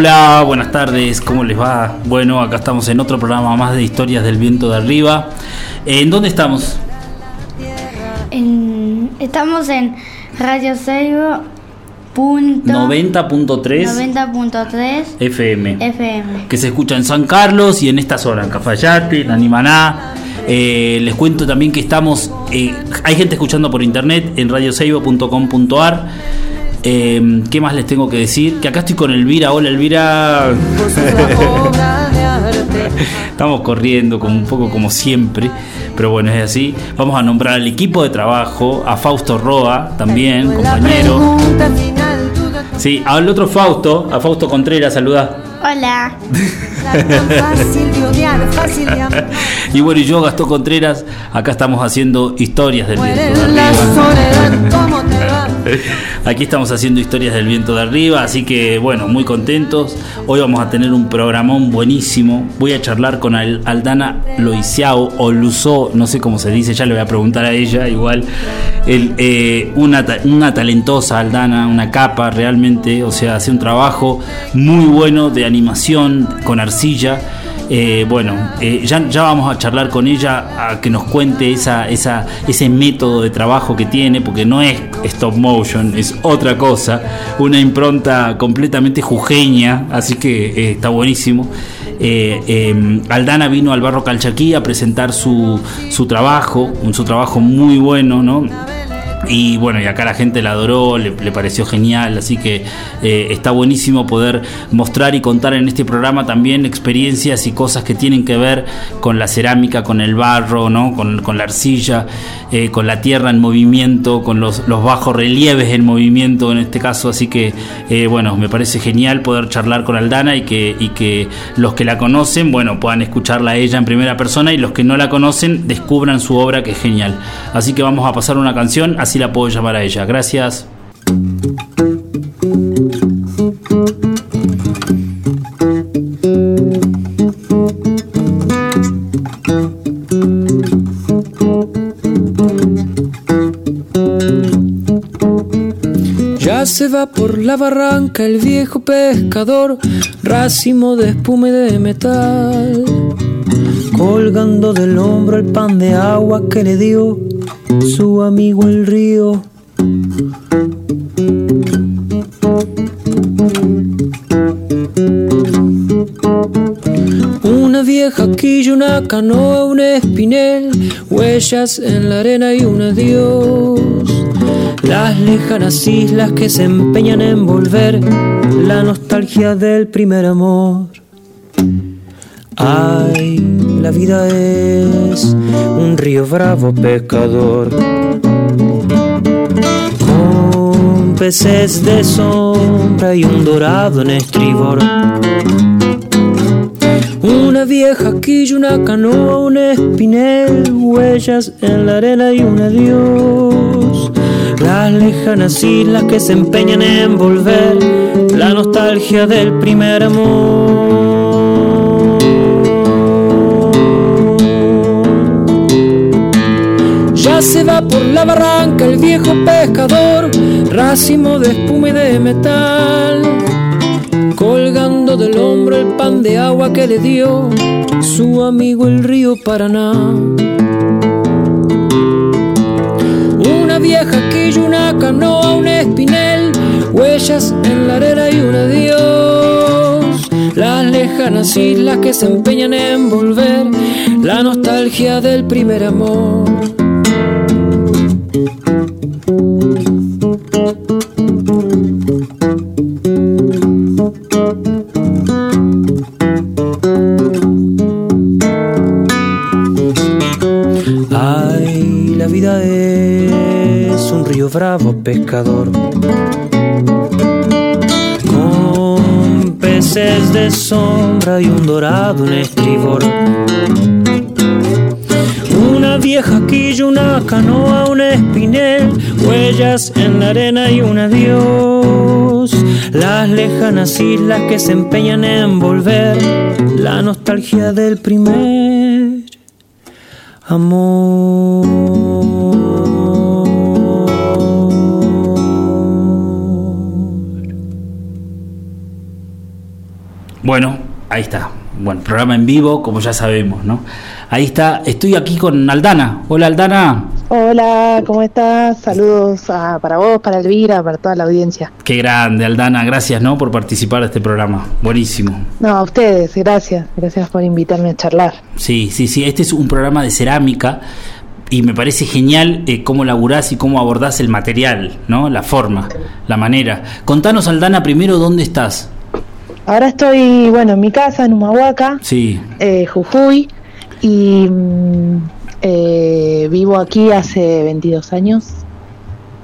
Hola, buenas tardes, ¿cómo les va? Bueno, acá estamos en otro programa más de Historias del Viento de Arriba. ¿En dónde estamos? En- estamos en Radio Seibo. punto 90.3 90.3 FM. FM. que se escucha en San Carlos y en esta zona, en Cafayate, en Animaná. Eh, les cuento también que estamos, eh, hay gente escuchando por internet en radioseibo.com.ar. Eh, ¿Qué más les tengo que decir? Que acá estoy con Elvira. Hola Elvira. Estamos corriendo como un poco como siempre, pero bueno, es así. Vamos a nombrar al equipo de trabajo, a Fausto Roa también, compañero. Sí, al otro Fausto, a Fausto Contreras, saluda. Hola. Y bueno, y yo, Gastón Contreras, acá estamos haciendo historias del viento Aquí estamos haciendo historias del viento de arriba, así que bueno, muy contentos. Hoy vamos a tener un programón buenísimo. Voy a charlar con Al- Aldana Loisiao o Luzó, no sé cómo se dice, ya le voy a preguntar a ella igual. Eh, una, una talentosa Aldana, una capa realmente, o sea, hace un trabajo muy bueno de animación con arcilla. Eh, bueno, eh, ya, vamos a charlar con ella a que nos cuente esa, ese método de trabajo que tiene, porque no es stop motion, es otra cosa, una impronta completamente jujeña, así que eh, está buenísimo. Eh, Aldana vino al Barro Calchaquí a presentar su, su trabajo, un, su trabajo muy bueno, ¿no? Y bueno, y acá la gente la adoró, le, pareció genial, así que eh, está buenísimo poder mostrar y contar en este programa también experiencias y cosas que tienen que ver con la cerámica, con el barro, ¿no? con, con la arcilla, eh, con la tierra en movimiento, con los, los bajos relieves en movimiento en este caso, así que eh, bueno, me parece genial poder charlar con Aldana y que, y que los que la conocen, bueno, puedan escucharla a ella en primera persona y los que no la conocen descubran su obra que es genial. Así que vamos a pasar una canción, así la puedo llamar a ella. Gracias. Ya se va por la barranca el viejo pescador, racimo de espuma de metal, colgando del hombro el pan de agua que le dio su amigo el río. Una vieja quilla, una canoa, un espinel, huellas en la arena y un adiós. Las lejanas islas que se empeñan en volver, la nostalgia del primer amor. Ay, la vida es un río bravo pescador. Con peces de sombra y un dorado en estribor. Una vieja quilla, una canoa, un espinel, huellas en la arena y un adiós. Las lejanas islas que se empeñan en volver, la nostalgia del primer amor. Se va por la barranca el viejo pescador, racimo de espuma y de metal colgando del hombro el pan de agua que le dio su amigo el río Paraná. Una vieja quilla, una canoa, un espinel, huellas en la arena y un adiós. Las lejanas islas que se empeñan en volver, la nostalgia del primer amor. De sombra y un dorado en estribor. Una vieja quilla, una canoa, un espinel, huellas en la arena y un adiós. Las lejanas islas que se empeñan en volver, la nostalgia del primer amor. Ahí está. Bueno, programa en vivo, como ya sabemos, ¿no? Ahí está. Estoy aquí con Aldana. Hola, Aldana. Hola, ¿cómo estás? Saludos a- para vos, para Elvira, para toda la audiencia. Qué grande, Aldana. Gracias, ¿no? Por participar de este programa. Buenísimo. No, a ustedes, gracias. Gracias por invitarme a charlar. Sí, sí, sí. Este es un programa de cerámica y me parece genial eh, cómo laburás y cómo abordás el material, ¿no? La forma, la manera. Contanos, Aldana, primero dónde estás. Ahora estoy, bueno, en mi casa, en Humahuaca, Sí, eh, Jujuy, y mm, eh, vivo aquí hace 22 años.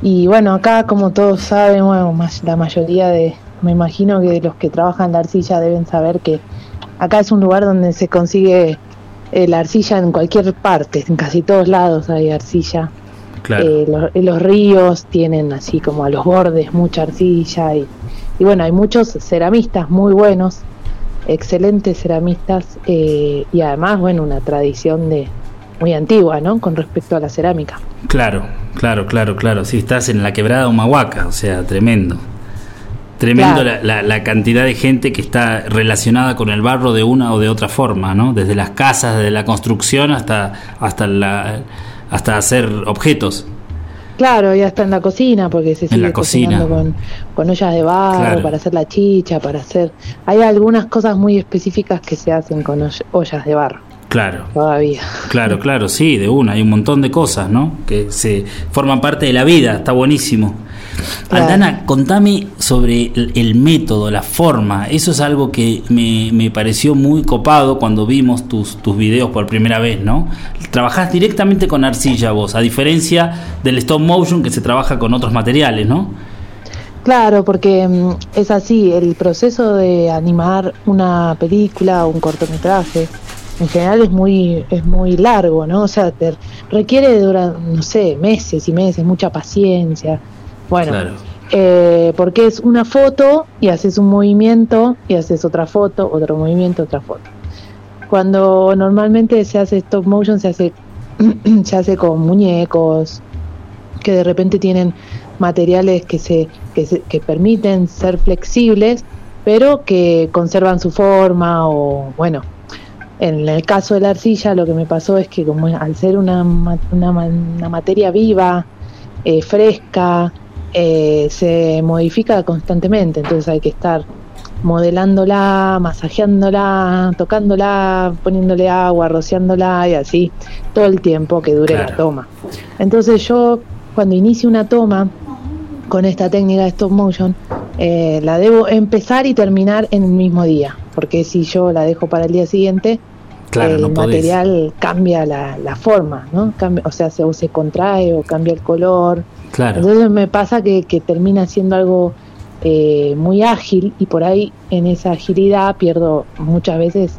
Y bueno, acá, como todos saben, bueno, más- la mayoría de, me imagino que los que trabajan la arcilla deben saber que acá es un lugar donde se consigue eh, la arcilla en cualquier parte, en casi todos lados hay arcilla. claro. Eh, los, los ríos tienen así como a los bordes mucha arcilla y, y bueno, hay muchos ceramistas muy buenos, excelentes ceramistas eh, y además, bueno, una tradición de muy antigua, ¿no? Con respecto a la cerámica. Claro, claro, claro, claro. Sí, estás en la quebrada Humahuaca, o sea, tremendo. Tremendo Claro. la, la- la cantidad de gente que está relacionada con el barro de una o de otra forma, ¿no? Desde las casas, desde la construcción hasta hasta la hasta hacer objetos. Claro, ya está en la cocina porque se sigue cocinando con, con ollas de barro Claro. para hacer la chicha, para hacer... Hay algunas cosas muy específicas que se hacen con oll- ollas de barro Claro. todavía. Claro, claro, sí, de una, hay un montón de cosas, ¿no? Que se forman parte de la vida, está buenísimo. Claro. Aldana, contame sobre el, el método, la forma, eso es algo que me, me pareció muy copado cuando vimos tus, tus videos por primera vez, ¿no? Trabajás directamente con arcilla vos, a diferencia del stop motion que se trabaja con otros materiales, ¿no? Claro, porque mm, es así, el proceso de animar una película o un cortometraje en general es muy es muy largo, ¿no? O sea, te requiere durar, no sé, meses y meses, mucha paciencia. Bueno, Claro. eh, porque es una foto y haces un movimiento y haces otra foto, otro movimiento, otra foto. Cuando normalmente se hace stop motion se hace se hace con muñecos que de repente tienen materiales que se que, se- que permiten ser flexibles, pero que conservan su forma o bueno, en el caso de la arcilla lo que me pasó es que como al ser una, una, una materia viva, eh, fresca, eh, se modifica constantemente, entonces hay que estar modelándola, masajeándola, tocándola, poniéndole agua, rociándola y así todo el tiempo que dure Claro. la toma. Entonces yo cuando inicio una toma con esta técnica de stop motion, eh, la debo empezar y terminar en el mismo día, porque si yo la dejo para el día siguiente, Claro, el no podés. material cambia la, la forma, ¿no? Cambia- o sea, se, o se contrae o cambia el color. Claro, Entonces me pasa que, que termina siendo algo eh, muy ágil y por ahí en esa agilidad pierdo muchas veces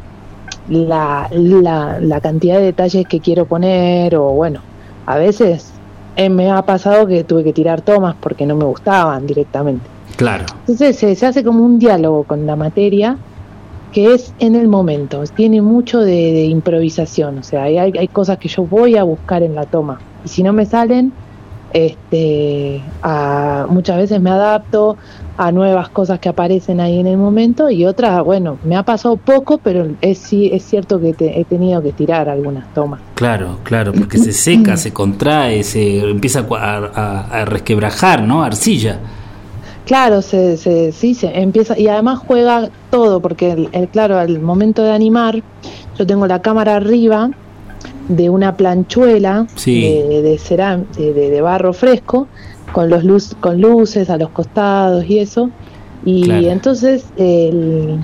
la, la, la cantidad de detalles que quiero poner o bueno, a veces eh, me ha pasado que tuve que tirar tomas porque no me gustaban directamente. claro, Entonces se, se hace como un diálogo con la materia que es en el momento, tiene mucho de, improvisación, o sea, hay, hay cosas que yo voy a buscar en la toma y si no me salen, este, a- muchas veces me adapto a nuevas cosas que aparecen ahí en el momento y otras, bueno, me ha pasado poco, pero es, sí, es cierto que te- he tenido que tirar algunas tomas. claro, claro, porque se seca, se contrae, se empieza a, a- a resquebrajar, ¿no? Arcilla. Claro, se, se, sí, se empieza y además juega todo, porque el, el- claro, al momento de animar, yo tengo la cámara arriba de una planchuela Sí. de, de, ceram- de, barro fresco, con los luz, con luces a los costados y eso, y Claro. entonces el,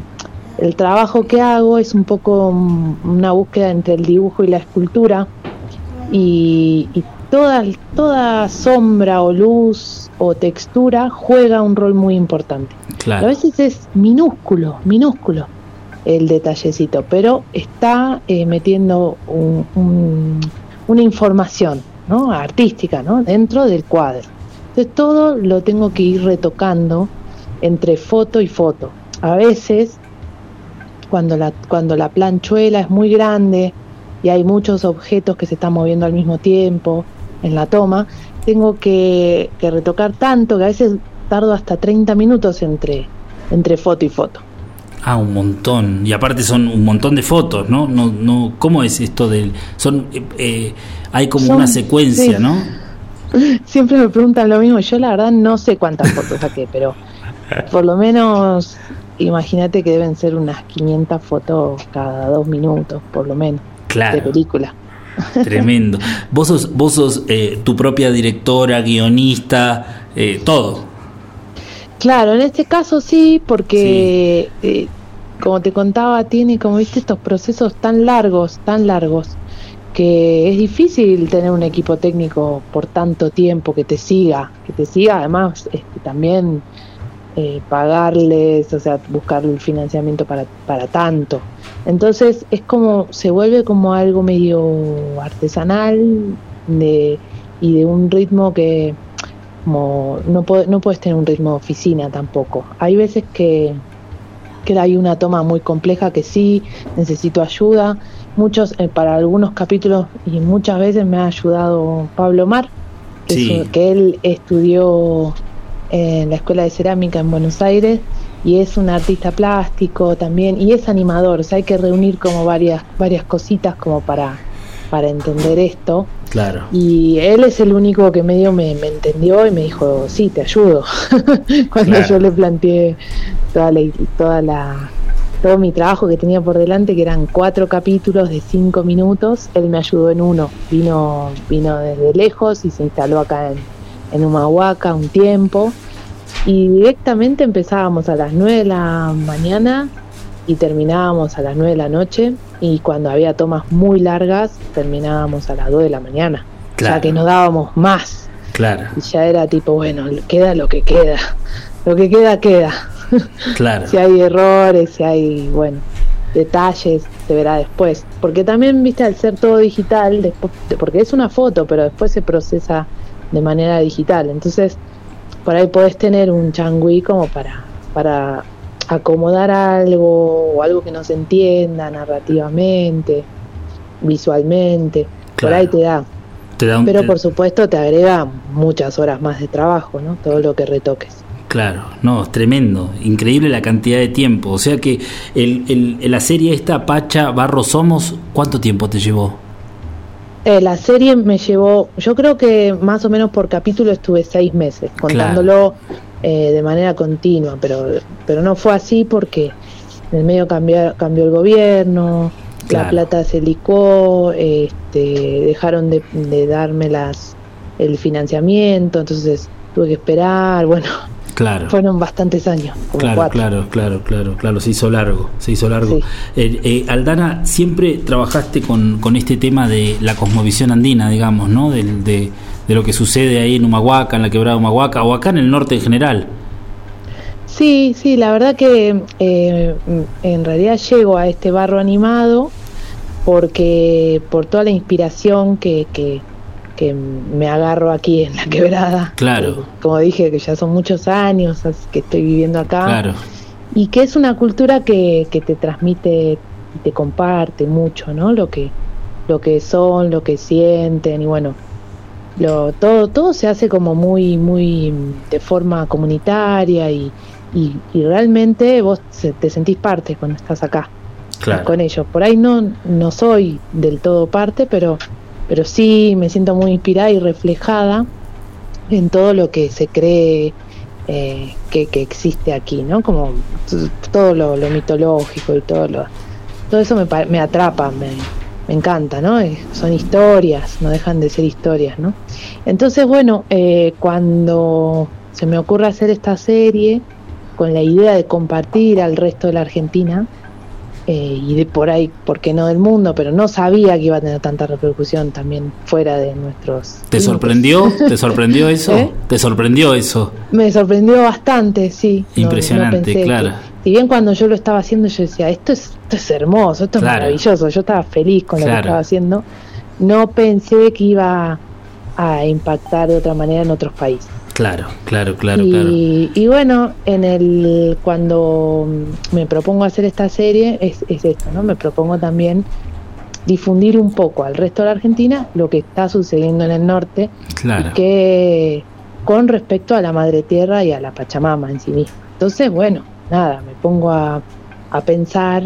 el trabajo que hago es un poco mm, una búsqueda entre el dibujo y la escultura, y, y toda, toda sombra o luz o textura juega un rol muy importante. Claro. A veces es minúsculo, minúsculo el detallecito, pero está eh, metiendo un- un- una información ¿no? artística ¿no? dentro del cuadro. Entonces todo lo tengo que ir retocando entre foto y foto. A veces, cuando la, cuando la planchuela es muy grande y hay muchos objetos que se están moviendo al mismo tiempo en la toma, tengo que, que retocar tanto que a veces tardo hasta 30 minutos entre, entre foto y foto. Ah, un montón. Y aparte son un montón de fotos, ¿no? no, no ¿Cómo es esto del...? Son, eh, eh, hay como Son- una secuencia, sí. ¿no? Siempre me preguntan lo mismo. Yo la verdad no sé cuántas fotos saqué, pero por lo menos imagínate que deben ser unas 500 fotos cada dos minutos, por lo menos, de Claro, película. tremendo. Vos sos, vos sos eh, tu propia directora, guionista, eh, todo. Claro, en este caso sí, porque eh, como te contaba, tiene como viste estos procesos tan largos, tan largos, que es difícil tener un equipo técnico por tanto tiempo que te siga, que te siga, además este, también eh, pagarles, o sea, buscar el financiamiento para, para tanto. Entonces es como, se vuelve como algo medio artesanal de, y de un ritmo que como no, no puedes tener un ritmo de oficina tampoco. Hay veces que, que hay una toma muy compleja que sí necesito ayuda. Muchos, eh, para algunos capítulos y muchas veces me ha ayudado Pablo Mar, que, Sí. que él estudió en la Escuela de Cerámica en Buenos Aires y es un artista plástico también y es animador. O sea, hay que reunir como varias, varias cositas como para, para entender esto. Claro. Y él es el único que medio me, me entendió y me dijo, sí, te ayudo. Cuando Claro. yo le planteé toda la, toda la, todo mi trabajo que tenía por delante, que eran cuatro capítulos de cinco minutos, él me ayudó en uno. Vino, vino desde lejos y se instaló acá en, en Humahuaca un tiempo. Y directamente empezábamos a las nueve de la mañana y terminábamos a las 9 de la noche y cuando había tomas muy largas terminábamos a las 2 de la mañana. Claro. Ya que no dábamos más Claro, y ya era tipo, bueno, queda lo que queda. Lo que queda, queda. claro. si hay errores, si hay, bueno, detalles, se verá después. Porque también, viste, al ser todo digital, después, porque es una foto, pero después se procesa de manera digital. Entonces, por ahí podés tener un changüí como para, para acomodar algo o algo que no se entienda narrativamente, visualmente. Por ahí te da. Te da un- Pero te- por supuesto te agrega muchas horas más de trabajo, ¿no? Todo lo que retoques. Claro, no, es tremendo, increíble la cantidad de tiempo. O sea que el, el- la serie esta, Pacha Barro Somos, ¿cuánto tiempo te llevó? Eh, la serie me llevó, yo creo que más o menos por capítulo estuve seis meses, contándolo eh, de manera continua, pero, pero no fue así porque en el medio cambió, cambió el gobierno, Claro. la plata se licó, este, dejaron de, de darme las, el financiamiento, entonces tuve que esperar, bueno, Claro. fueron bastantes años, como Claro, cuatro. claro, claro, claro, claro, se hizo largo, se hizo largo. Sí. Eh, eh, Aldana, siempre trabajaste con, con este tema de la cosmovisión andina, digamos, ¿no? De, de lo que sucede ahí en Humahuaca, en la quebrada de Humahuaca, o acá en el norte en general. Sí, sí, la verdad que eh, en realidad llego a este barro animado porque por toda la inspiración que, que, que me agarro aquí en la quebrada. Claro. Como dije, que ya son muchos años que estoy viviendo acá. Claro, Y que es una cultura que, que te transmite y te comparte mucho, ¿no? Lo que, lo que son, lo que sienten y bueno, lo, todo, todo se hace como muy, muy de forma comunitaria y, y, y realmente vos te sentís parte cuando estás acá claro. con ellos. Por ahí no, no soy del todo parte, pero, pero sí me siento muy inspirada y reflejada en todo lo que se cree eh, que, que existe aquí, ¿no? Como todo lo, lo mitológico y todo lo, todo eso me, me atrapa, me, me encanta, ¿no? Son historias, no dejan de ser historias, ¿no? Entonces, bueno, eh, cuando se me ocurre hacer esta serie con la idea de compartir al resto de la Argentina, eh, y de por ahí, ¿por qué no del mundo? Pero no sabía que iba a tener tanta repercusión también fuera de nuestros... ¿Te sorprendió? ¿Te sorprendió eso? ¿Eh? ¿Te sorprendió eso? Me sorprendió bastante, sí. No- no Impresionante, pensé que- claro. si bien cuando yo lo estaba haciendo yo decía, esto es, esto es hermoso, esto Claro. es maravilloso, yo estaba feliz con lo Claro. que estaba haciendo, no pensé que iba a impactar de otra manera en otros países. Claro, claro, claro, y, claro. y bueno, en el cuando me propongo hacer esta serie es, es esto, ¿no? Me propongo también difundir un poco al resto de la Argentina lo que está sucediendo en el norte Claro. que con respecto a la madre tierra y a la Pachamama en sí misma. Entonces, bueno, nada, me pongo a, a pensar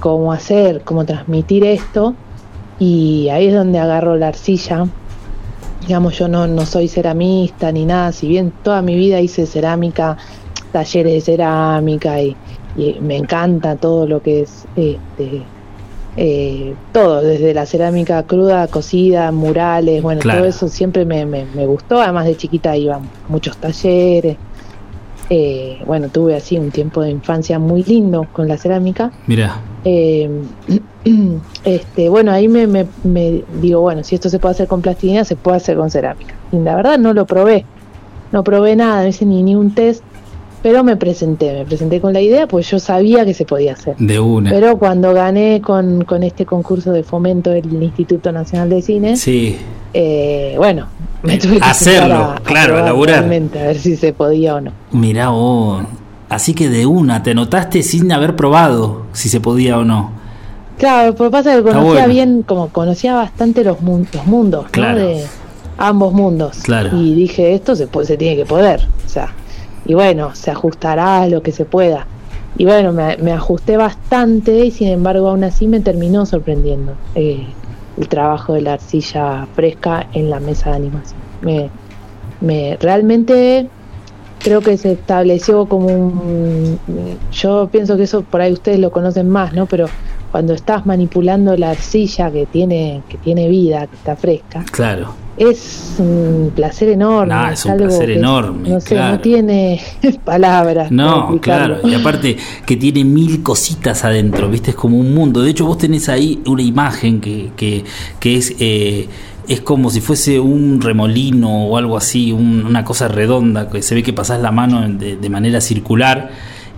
cómo hacer, cómo transmitir esto y ahí es donde agarro la arcilla. Digamos, yo no, no soy ceramista ni nada, si bien toda mi vida hice cerámica, talleres de cerámica y, y me encanta todo lo que es este, eh, todo, desde la cerámica cruda, cocida, murales, bueno, Claro. todo eso siempre me, me, me gustó, además de chiquita iba a muchos talleres, eh, bueno, tuve así un tiempo de infancia muy lindo con la cerámica. Mira, Eh, este, bueno, ahí me, me- me digo, bueno, si esto se puede hacer con plastilina, se puede hacer con cerámica. Y la verdad no lo probé, no probé nada, no hice ni, ni un test, pero me presenté, me presenté con la idea, pues yo sabía que se podía hacer. de una. Pero cuando gané con, con este concurso de fomento del Instituto Nacional de Cine, Sí, eh, bueno, me tuve que Hacerlo, claro, a realmente, a ver si se podía o no. mirá vos. Así que de una, te notaste sin haber probado si se podía o no. Claro, pero pasa que conocía bueno. bien, como conocía bastante los, mun- los mundos, ¿no? Claro. De ambos mundos. Claro. Y dije, esto se, puede, se tiene que poder. O sea, y bueno, se ajustará a lo que se pueda. Y bueno, me, me ajusté bastante y sin embargo aún así me terminó sorprendiendo eh, el trabajo de la arcilla fresca en la mesa de animación. Me, me realmente creo que se estableció como un yo pienso que eso por ahí ustedes lo conocen más no pero cuando estás manipulando la arcilla que tiene que tiene vida que está fresca Claro. es un placer enorme No, es un placer enorme, no sé claro. no tiene palabras No, claro, y aparte que tiene mil cositas adentro, viste, es como un mundo. De hecho, vos tenés ahí una imagen que, que, que es, eh, es como si fuese un remolino o algo así, un- una cosa redonda, que se ve que pasás la mano de, de manera circular.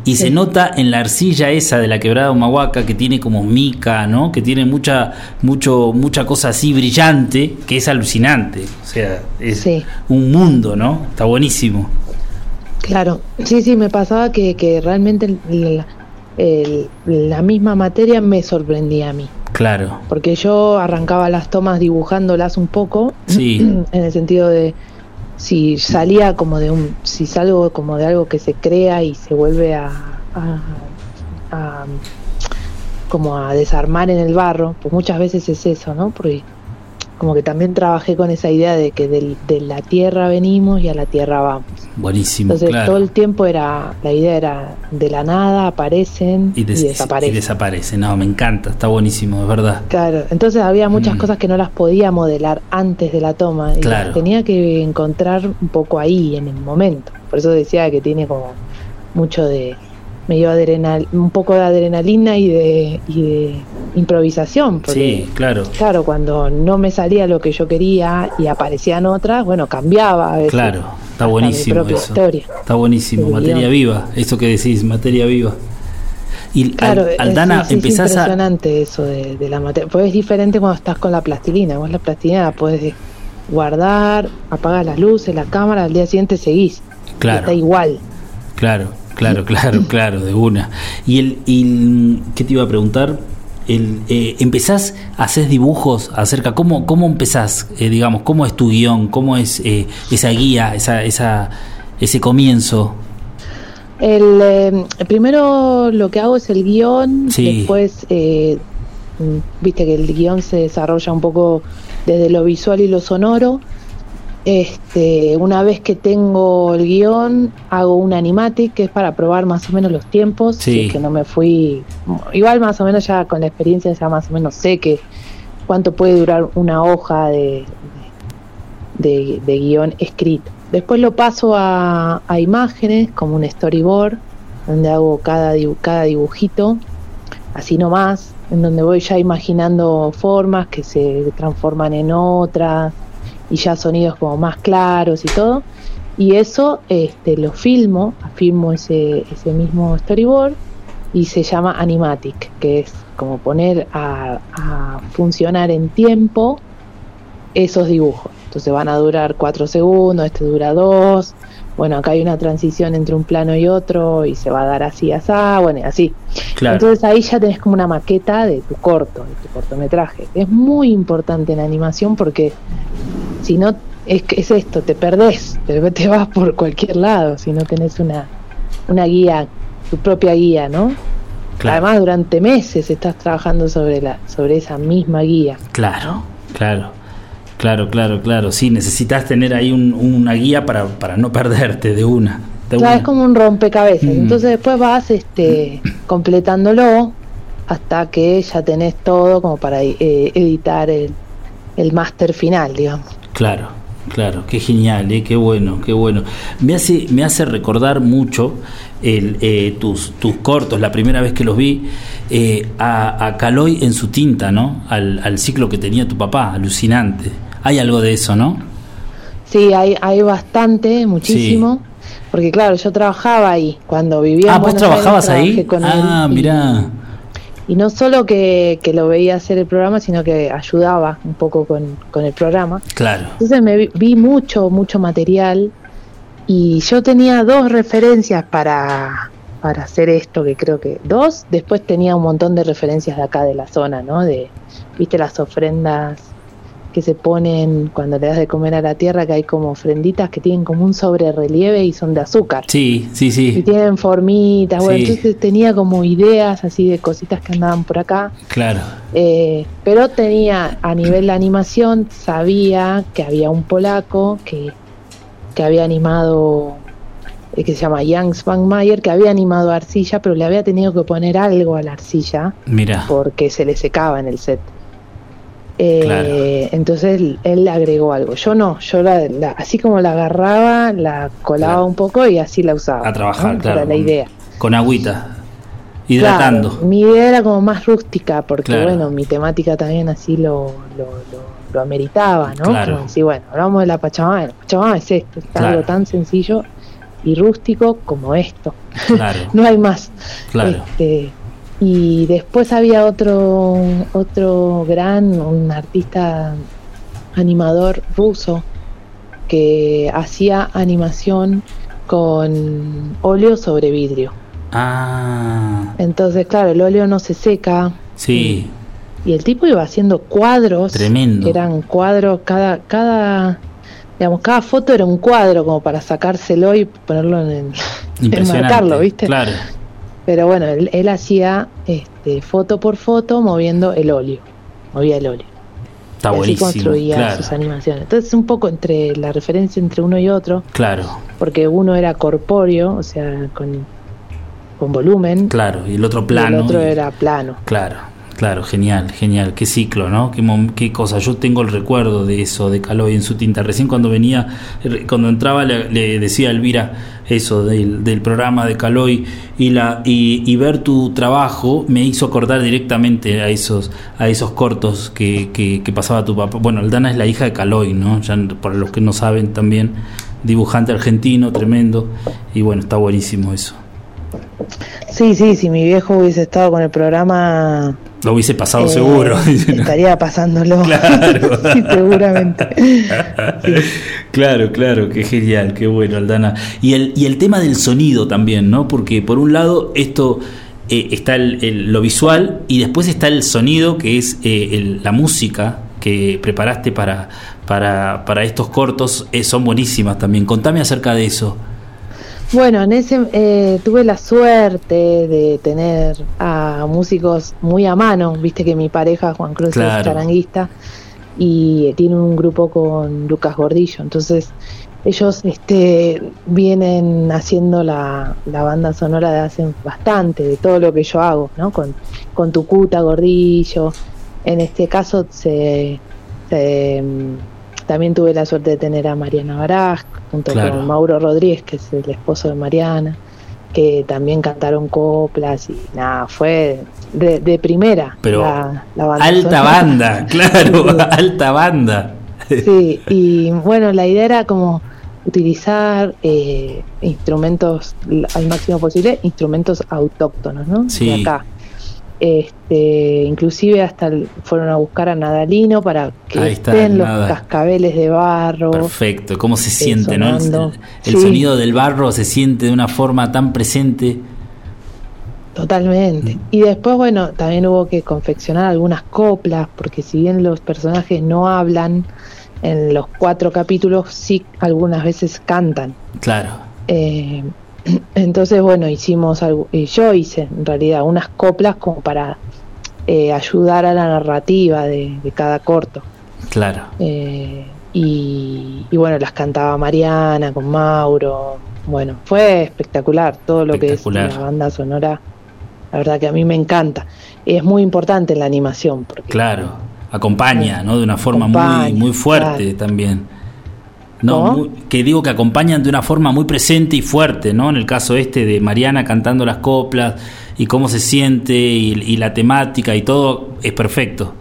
Y se nota en la arcilla esa de la quebrada Humahuaca que tiene como mica, ¿no? Que tiene mucha, mucho, mucha cosa así brillante, que es alucinante. O sea, es Sí. un mundo, ¿no? Está buenísimo. Claro, sí, sí, me pasaba que, que realmente el- la misma materia me sorprendía a mí. Claro. Porque yo arrancaba las tomas dibujándolas un poco, Sí. en el sentido de si salía como de un, si salgo como de algo que se crea y se vuelve a, a- como a desarmar en el barro, pues muchas veces es eso, ¿no? Porque como que también trabajé con esa idea de que del- de la tierra venimos y a la tierra vamos. Buenísimo, Entonces claro. todo el tiempo era, la idea era de la nada aparecen y, y, des- desaparecen. y desaparece. No, me encanta, está buenísimo, es verdad. Claro, entonces había muchas Mm. cosas que no las podía modelar antes de la toma y Claro. las tenía que encontrar un poco ahí en el momento. Por eso decía que tiene como mucho de medio adrenal, un poco de adrenalina y de, y de improvisación. Porque, Sí, claro, claro, cuando no me salía lo que yo quería y aparecían otras, bueno, cambiaba a veces. claro. Está buenísimo eso. historia. Está buenísimo, materia guion. viva, eso que decís, materia viva. Y Claro, Aldana, es, es empezás a. impresionante eso de, de la materia. Pues es diferente cuando estás con la plastilina. Vos la plastilina la podés guardar, apagas las luces, la cámara, al día siguiente seguís. Claro. Está igual. Claro, claro, claro, claro, de una. Y el, y el- ¿qué te iba a preguntar? El, eh, ¿Empezás, haces dibujos acerca, cómo, cómo empezás, eh, digamos, cómo es tu guion, cómo es eh, esa guía, esa, esa, ese comienzo? El, eh, primero lo que hago es el guion, Sí. después, eh, viste que el guion se desarrolla un poco desde lo visual y lo sonoro. Este, una vez que tengo el guion, hago un animatic que es para probar más o menos los tiempos. Sí. si es que no me fui. Igual más o menos ya con la experiencia ya más o menos sé que cuánto puede durar una hoja de, de, de guion escrito. Después lo paso a, a imágenes como un storyboard, donde hago cada, dibu- cada dibujito. así nomás, en donde voy ya imaginando formas que se transforman en otras y ya sonidos como más claros y todo. Y eso este, lo filmo, filmo ese, ese mismo storyboard y se llama animatic, que es como poner a, a funcionar en tiempo esos dibujos. Entonces van a durar cuatro segundos, este dura dos. Bueno, acá hay una transición entre un plano y otro y se va a dar así, así, bueno, así. Claro. Entonces ahí ya tenés como una maqueta de tu corto, de tu cortometraje. Es muy importante en animación porque si no, es, es esto, te perdés, te, te vas por cualquier lado si no tenés una, una guía, tu propia guía, ¿no? Claro. Además, durante meses estás trabajando sobre, la, sobre esa misma guía. Claro, claro. Claro, claro, claro. Sí, necesitas tener ahí un- una guía para, para no perderte de una. De Claro, una. es como un rompecabezas. Mm. Entonces después vas este, completándolo hasta que ya tenés todo como para eh, editar el, el máster final, digamos. Claro, claro, qué genial, ¿eh? qué bueno, qué bueno. Me hace, me hace recordar mucho el, eh, tus, tus cortos, la primera vez que los vi, eh, a, a Caloi en su tinta, ¿no? Al, al ciclo que tenía tu papá, alucinante. Hay algo de eso, ¿no? Sí, hay, hay bastante, muchísimo. Porque claro, yo trabajaba ahí cuando vivía ah, en ¿vos Buenos trabajabas Aires, ahí? con Ah, y- mirá. Y no solo que, que lo veía hacer el programa, sino que ayudaba un poco con, con el programa. Claro, Entonces me vi, vi mucho, mucho material y yo tenía dos referencias para, para hacer esto, que creo que dos. Después tenía un montón de referencias de acá de la zona, ¿no? De, viste las ofrendas que se ponen cuando le das de comer a la tierra, que hay como ofrenditas que tienen como un sobre relieve y son de azúcar. sí, sí, Y sí, tienen formitas, bueno, Sí. entonces tenía como ideas así de cositas que andaban por acá. claro, Eh, pero tenía a nivel de animación, sabía que había un polaco que, que había animado, eh, que se llama Jan Spangmayer, que había animado a arcilla, pero le había tenido que poner algo a la arcilla mira, porque se le secaba en el set. Eh, Claro. Entonces él, él le agregó algo. Yo no, yo la, la- así como la agarraba, la colaba Claro. un poco y así la usaba. a trabajar, ¿no? claro. Era la idea. Con agüita, hidratando. Claro, mi idea era como más rústica, porque bueno, mi temática también así lo, lo, lo- lo ameritaba, ¿no? Claro. Como decir, bueno, hablamos de la Pachamama, la Pachamama es esto, es algo tan sencillo y rústico como esto, Claro, no hay más. claro. Este, y después había otro, otro gran, un artista animador ruso que hacía animación con óleo sobre vidrio. Ah, Entonces, claro, el óleo no se seca. sí, Y el tipo iba haciendo cuadros. Tremendo. que eran cuadros, cada, cada, digamos, cada foto era un cuadro como para sacárselo y ponerlo en el, enmarcarlo, ¿viste? Claro, Pero bueno, él, él hacía este, foto por foto moviendo el óleo. Movía el óleo. está y así buenísimo. construía Claro, sus animaciones. Entonces, un poco entre la referencia entre uno y otro, claro, porque uno era corpóreo, o sea, con, con volumen, claro. Y el otro y plano. el otro y- era plano. Claro, claro, genial, genial. Qué ciclo, ¿no? Qué, qué cosa. Yo tengo el recuerdo de eso, de Caloi en su tinta. Recién cuando venía, eh, cuando entraba, le, decía a Elvira eso del, del programa de Caloi y, la, y, y ver tu trabajo me hizo acordar directamente a esos, a esos cortos que, que, que pasaba tu papá. Bueno, Aldana es la hija de Caloi, ¿no? Ya, para los que no saben también, dibujante argentino, tremendo. Y bueno, está buenísimo eso. Sí, sí, si mi viejo hubiese estado con el programa, Lo hubiese pasado eh, seguro. estaría pasándolo. Claro. Sí, seguramente. Claro, claro, qué genial, qué bueno, Aldana. Y el, y el tema del sonido también, ¿no? Porque por un lado esto eh, está el- el- lo visual y después está el sonido, que es eh, el- la música que preparaste para, para, para estos cortos, eh, son buenísimas también. Contame acerca de eso. Bueno, en ese eh, tuve la suerte de tener a músicos muy a mano. Viste que mi pareja Juan Cruz Claro. es charanguista y tiene un grupo con Lucas Gordillo. Entonces ellos este, vienen haciendo la, la banda sonora de hace bastante, de todo lo que yo hago, ¿no? Con, con Tucuta, Gordillo. En este caso se, se, también tuve la suerte de tener a Mariana Baraj junto Claro. con Mauro Rodríguez, que es el esposo de Mariana, eh, también cantaron coplas y nada, fue de, de primera. Pero la- la banda alta sonora. banda, claro, alta banda. Sí, y bueno, la idea era como utilizar eh, instrumentos al máximo posible, instrumentos autóctonos, ¿no? Sí. De acá. Este, inclusive hasta fueron a buscar a Nadalino para que está, estén los Nada. cascabeles de barro. Perfecto, cómo se siente, ¿no? El, sonando. el Sí. sonido del barro se siente de una forma tan presente. Totalmente. Mm. Y después, bueno, también hubo que confeccionar algunas coplas, porque si bien los personajes no hablan, en los cuatro capítulos sí algunas veces cantan. Claro, Eh, entonces, bueno, hicimos algo, y yo hice en realidad unas coplas como para eh, ayudar a la narrativa de, de cada corto. claro. Eh, y, y bueno, las cantaba Mariana con Mauro. Bueno, fue espectacular todo lo que es la banda sonora. La verdad que a mí me encanta. Es muy importante en la animación. Porque Claro, acompaña, ¿no? De una forma muy, muy fuerte claro. también. No, que digo que acompañan de una forma muy presente y fuerte, ¿no? En el caso este de Mariana cantando las coplas y cómo se siente y, y la temática y todo es perfecto.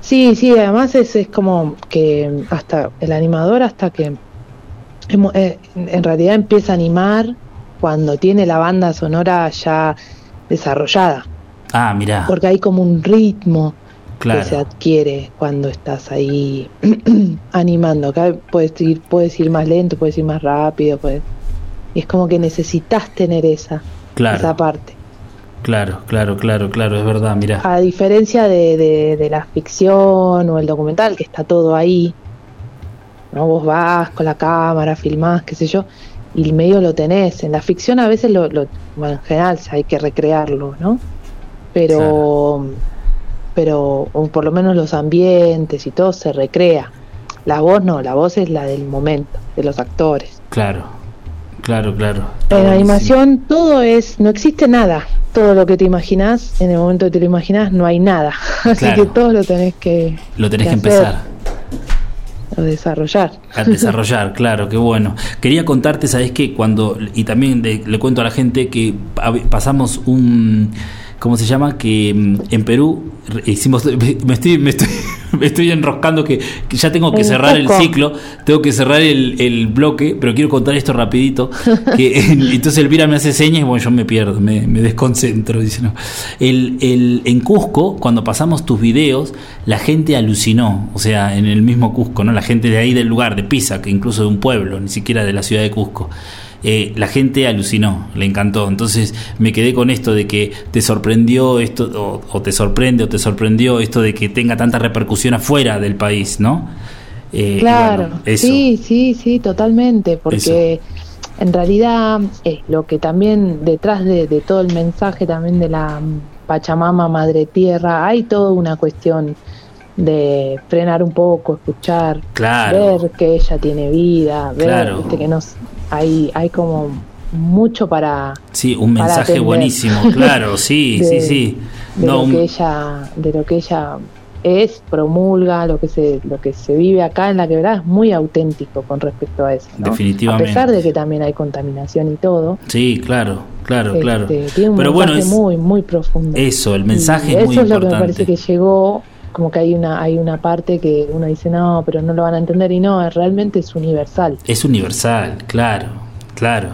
Sí, sí, además es, es como que hasta el animador, hasta que emo- eh, en realidad empieza a animar cuando tiene la banda sonora ya desarrollada, Ah, mirá, porque hay como un ritmo que se adquiere cuando estás ahí animando. Acá puedes ir, puedes ir más lento, puedes ir más rápido, puedes... y es como que necesitas tener esa, esa parte. claro, claro, claro, claro, es verdad, mirá. A diferencia de, de- de la ficción o el documental, que está todo ahí, ¿no? Vos vas con la cámara, filmás, qué sé yo, y el medio lo tenés. En la ficción a veces, lo, lo- bueno, en general hay que recrearlo, ¿no? Pero, pero o por lo menos los ambientes y todo se recrea. La voz no, la voz es la del momento, de los actores. Claro, claro, claro. En la animación todo es, no existe nada. Todo lo que te imaginas, en el momento que te lo imaginas, no hay nada. Así Claro. que todo lo tenés que, Lo tenés que empezar. o desarrollar. A desarrollar, claro, qué bueno. Quería contarte, ¿sabes qué? Cuando, y también le, le cuento a la gente que pa- pasamos un, ¿cómo se llama? Que mm, en Perú hicimos, me estoy, me estoy, me estoy enroscando que, que ya tengo que cerrar el ciclo, tengo que cerrar el, el bloque, pero quiero contar esto rapidito. Que, entonces Elvira me hace señas y bueno, yo me pierdo, me, me desconcentro. Dice, no. el, el, en Cusco, cuando pasamos tus videos, la gente alucinó, o sea, en el mismo Cusco, ¿no? La gente de ahí del lugar, de Pisa, que incluso de un pueblo, ni siquiera de la ciudad de Cusco. Eh, la gente alucinó, le encantó. Entonces me quedé con esto de que te sorprendió esto, o, o te sorprende o te sorprendió esto de que tenga tanta repercusión afuera del país, ¿no? Eh, Claro, bueno, eso. sí, sí, sí, totalmente, porque en realidad es lo que también detrás de, de todo el mensaje también de la Pachamama Madre Tierra, hay toda una cuestión de frenar un poco, escuchar, Claro. ver que ella tiene vida, ver Claro. que nos hay hay como mucho para Sí, un para mensaje atender. buenísimo, claro, sí, sí, de- sí. de No, lo un- que ella de lo que ella es promulga lo que se lo que se vive acá en la quebrada es muy auténtico con respecto a eso ¿no? Definitivamente. a pesar de que también hay contaminación y todo Sí, claro, claro, este, claro. tiene un Pero bueno, mensaje es muy muy profundo eso, el mensaje Y es eso muy es lo que me importante. parece que llegó como que hay una hay una parte que uno dice no pero no lo van a entender y no realmente es universal. Es universal, claro, claro,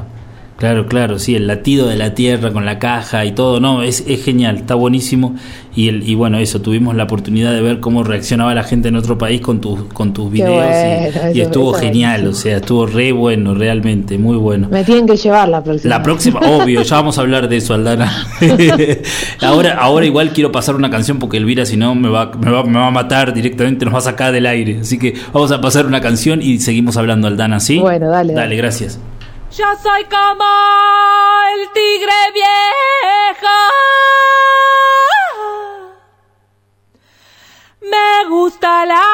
claro, claro, sí, el latido de la tierra con la caja y todo, no, es, es genial, está buenísimo y el, y bueno, eso, tuvimos la oportunidad de ver cómo reaccionaba la gente en otro país con tus con tus videos y- bueno, y, eso- estuvo genial, o sea, estuvo re bueno, realmente, muy bueno. me tienen que llevar la próxima La próxima, obvio, ya vamos a hablar de eso, Aldana. ahora, ahora igual quiero pasar una canción porque Elvira, si no, me va, me, va, me va a matar directamente, nos va a sacar del aire. Así que vamos a pasar una canción y seguimos hablando, Aldana, ¿sí? Bueno, dale, Dale, dale. gracias. Yo soy como el tigre viejo. Me gusta la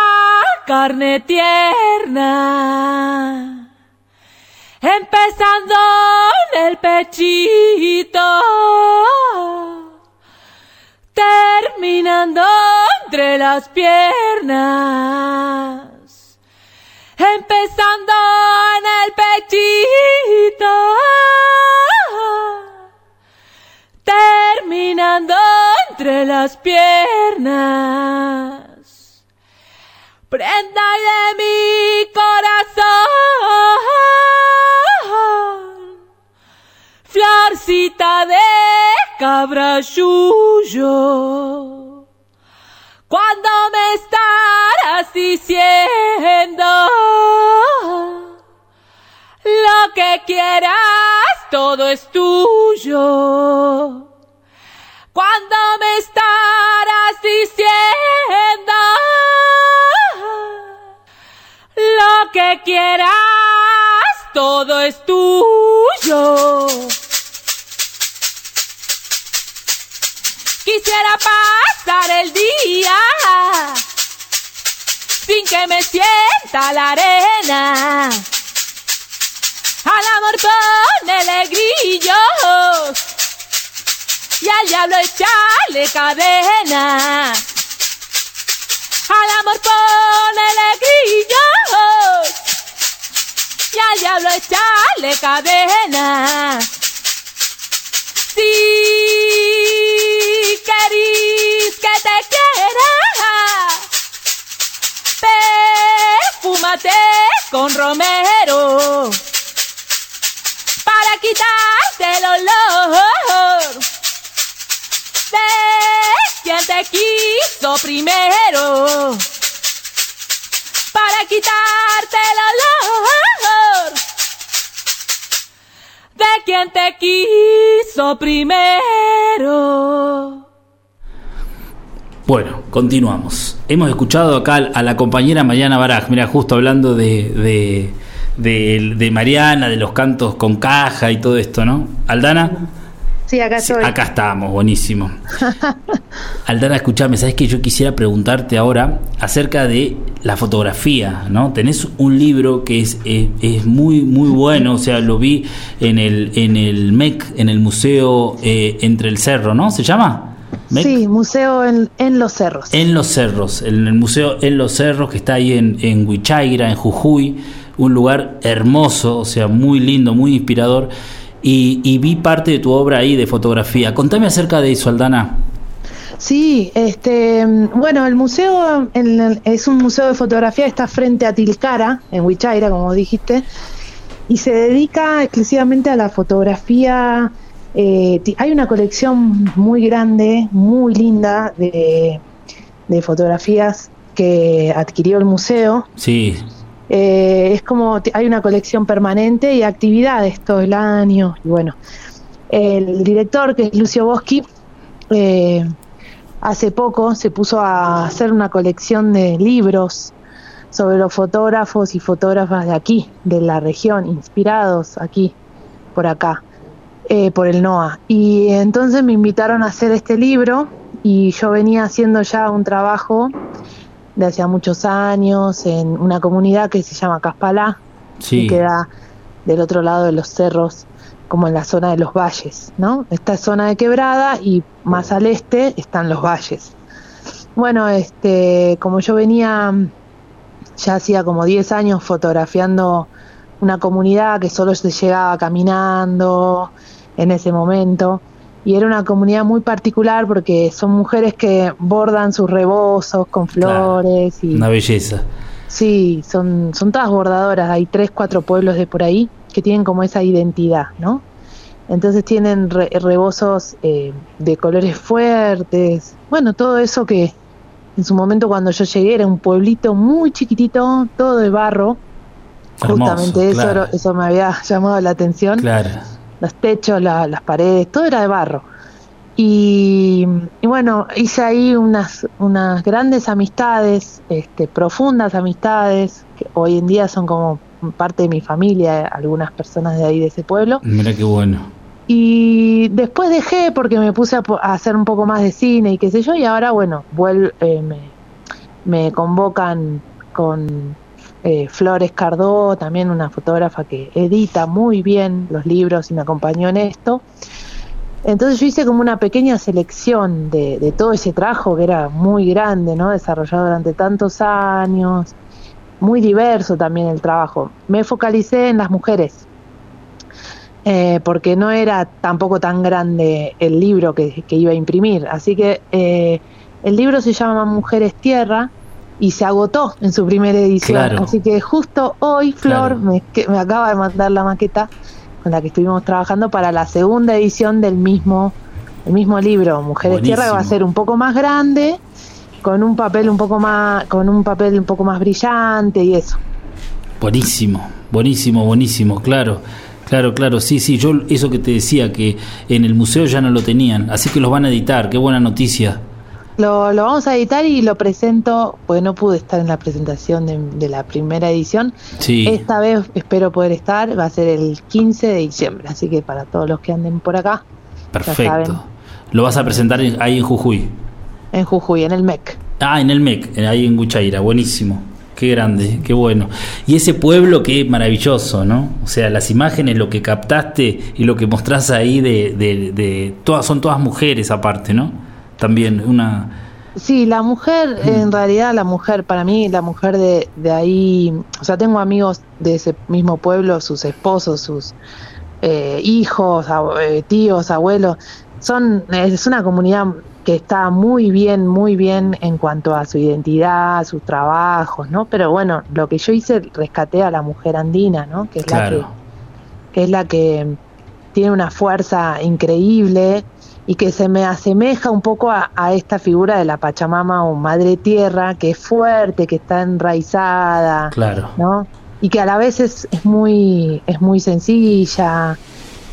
carne tierna. Empezando en el pechito. Terminando entre las piernas empezando en el pechito, terminando entre las piernas, prenda de mi corazón, florcita de cabrayullo, cuando me estás estarás diciendo lo que quieras, todo es tuyo. Cuando me estarás diciendo lo que quieras, todo es tuyo. Quisiera pasar el día sin que me sienta la arena. Al amor ponele grillos y al diablo echarle cadena. Al amor ponele grillos y al diablo echarle cadena. Con romero para quitarte el olor de quien te quiso primero. Para quitarte el olor de quien te quiso primero. Bueno, continuamos. Hemos escuchado acá a la compañera Mariana Baraj, mira, justo hablando de, de, de- de Mariana, de los cantos con caja y todo esto, ¿no? Aldana, Sí, acá Sí, estoy. acá estamos, buenísimo. Aldana, escuchame, ¿sabes que yo quisiera preguntarte ahora acerca de la fotografía, ¿no? Tenés un libro que es, es, es muy, muy bueno, o sea, lo vi en el, en el MEC, en el Museo eh, Entre el Cerro, ¿no? ¿Se llama? MEC. Sí, museo en, en los cerros. En los cerros, en el museo En los Cerros que está ahí en, en Huichaira, en Jujuy, un lugar hermoso, o sea, muy lindo, muy inspirador. Y, y vi parte de tu obra ahí de fotografía. Contame acerca de eso, Aldana. Sí, este, bueno, el museo el- es un museo de fotografía, está frente a Tilcara, en Huichaira, como dijiste, y se dedica exclusivamente a la fotografía. Eh, hay una colección muy grande, muy linda de, de fotografías que adquirió el museo. Sí, Eh, es como hay una colección permanente y actividades todo el año. Y bueno, el director, que es Lucio Boschi, eh, hace poco se puso a hacer una colección de libros sobre los fotógrafos y fotógrafas de aquí, de la región, inspirados aquí, por acá, eh, por el NOA. Y entonces me invitaron a hacer este libro y yo venía haciendo ya un trabajo de hacía muchos años en una comunidad que se llama Caspalá, sí. que queda del otro lado de los cerros, como en la zona de los valles, ¿no? Esta es zona de quebrada y más al este están los valles. Bueno, este, como yo venía ya hacía como 10 años fotografiando una comunidad que solo se llegaba caminando en ese momento y era una comunidad muy particular porque son mujeres que bordan sus rebozos con Claro. flores y Una belleza. Sí, son, son todas bordadoras. Hay tres, cuatro pueblos de por ahí que tienen como esa identidad, ¿no? Entonces tienen re- rebozos eh, de colores fuertes. Bueno, todo eso que en su momento cuando yo llegué era un pueblito muy chiquitito, todo de barro. Hermoso, Justamente eso, claro. eso me había llamado la atención Claro. Los techos, la- las paredes, todo era de barro. Y, y bueno, hice ahí unas, unas grandes amistades, este, profundas amistades, que hoy en día son como parte de mi familia, algunas personas de ahí de ese pueblo. Mira qué bueno. Y después dejé porque me puse a, a hacer un poco más de cine y qué sé yo, y ahora, bueno, vuel- eh, me, me convocan con eh, Flores Cardó, también una fotógrafa que edita muy bien los libros y me acompañó en esto. Entonces yo hice como una pequeña selección de, todo ese trabajo que era muy grande, ¿no? Desarrollado durante tantos años, muy diverso también el trabajo. Me focalicé en las mujeres, eh, porque no era tampoco tan grande el libro que, que iba a imprimir. Así que eh, el libro se llama Mujeres Tierra y se agotó en su primera edición. Claro. Así que justo hoy Flor Claro. me, que- me acaba de mandar la maqueta con la que estuvimos trabajando para la segunda edición del mismo, el mismo libro, Mujeres Tierra, que va a ser un poco más grande, con un papel un poco más, con un papel un poco más brillante y eso. Buenísimo, buenísimo, buenísimo, claro. Claro, claro, sí, sí, yo eso que te decía, que en el museo ya no lo tenían, así que los van a editar, qué buena noticia. Lo, lo vamos a editar y lo presento, porque no pude estar en la presentación de, de la primera edición. Sí, Esta vez espero poder estar, va a ser el 15 de diciembre, así que para todos los que anden por acá, perfecto. Lo vas a presentar en- ahí en Jujuy. en Jujuy, en el MEC. Ah, en el MEC, ahí en Guchaira, buenísimo. Qué grande, qué bueno. Y ese pueblo, qué maravilloso, ¿no? O sea, las imágenes, lo que captaste y lo que mostrás ahí de, de, de todas, son todas mujeres aparte, ¿no? También una... Sí, la mujer, en realidad la mujer, para mí la mujer de, de ahí, o sea, tengo amigos de ese mismo pueblo, sus esposos, sus eh, hijos, eh, tíos, abuelos, son, es una comunidad que está muy bien, muy bien en cuanto a su identidad, sus trabajos, ¿no? Pero bueno, lo que yo hice, rescaté a la mujer andina, ¿no? Que es la que Claro, que es la que tiene una fuerza increíble y que se me asemeja un poco a, a esta figura de la Pachamama o Madre Tierra, que es fuerte, que está enraizada, claro. ¿no? Y que a la vez es, es muy es muy sencilla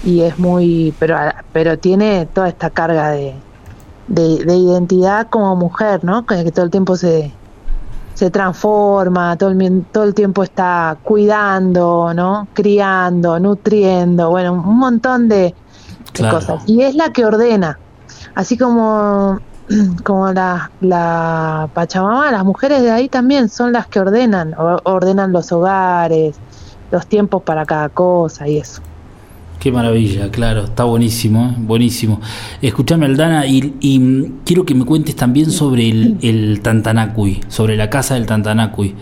y es muy pero a- pero tiene toda esta carga de, de, de identidad como mujer, ¿no? Que, que todo el tiempo se se transforma, todo el, todo el tiempo está cuidando, ¿no? Criando, nutriendo, bueno, un montón de Claro. cosas. Y es la que ordena. Así como, como la, la Pachamama, las mujeres de ahí también son las que ordenan, ordenan los hogares, los tiempos para cada cosa y eso. Qué maravilla, claro, está buenísimo, ¿eh? buenísimo. Escúchame, Aldana, y, y, mm, quiero que me cuentes también sobre el, el Tantanacui, sobre la casa del Tantanacui,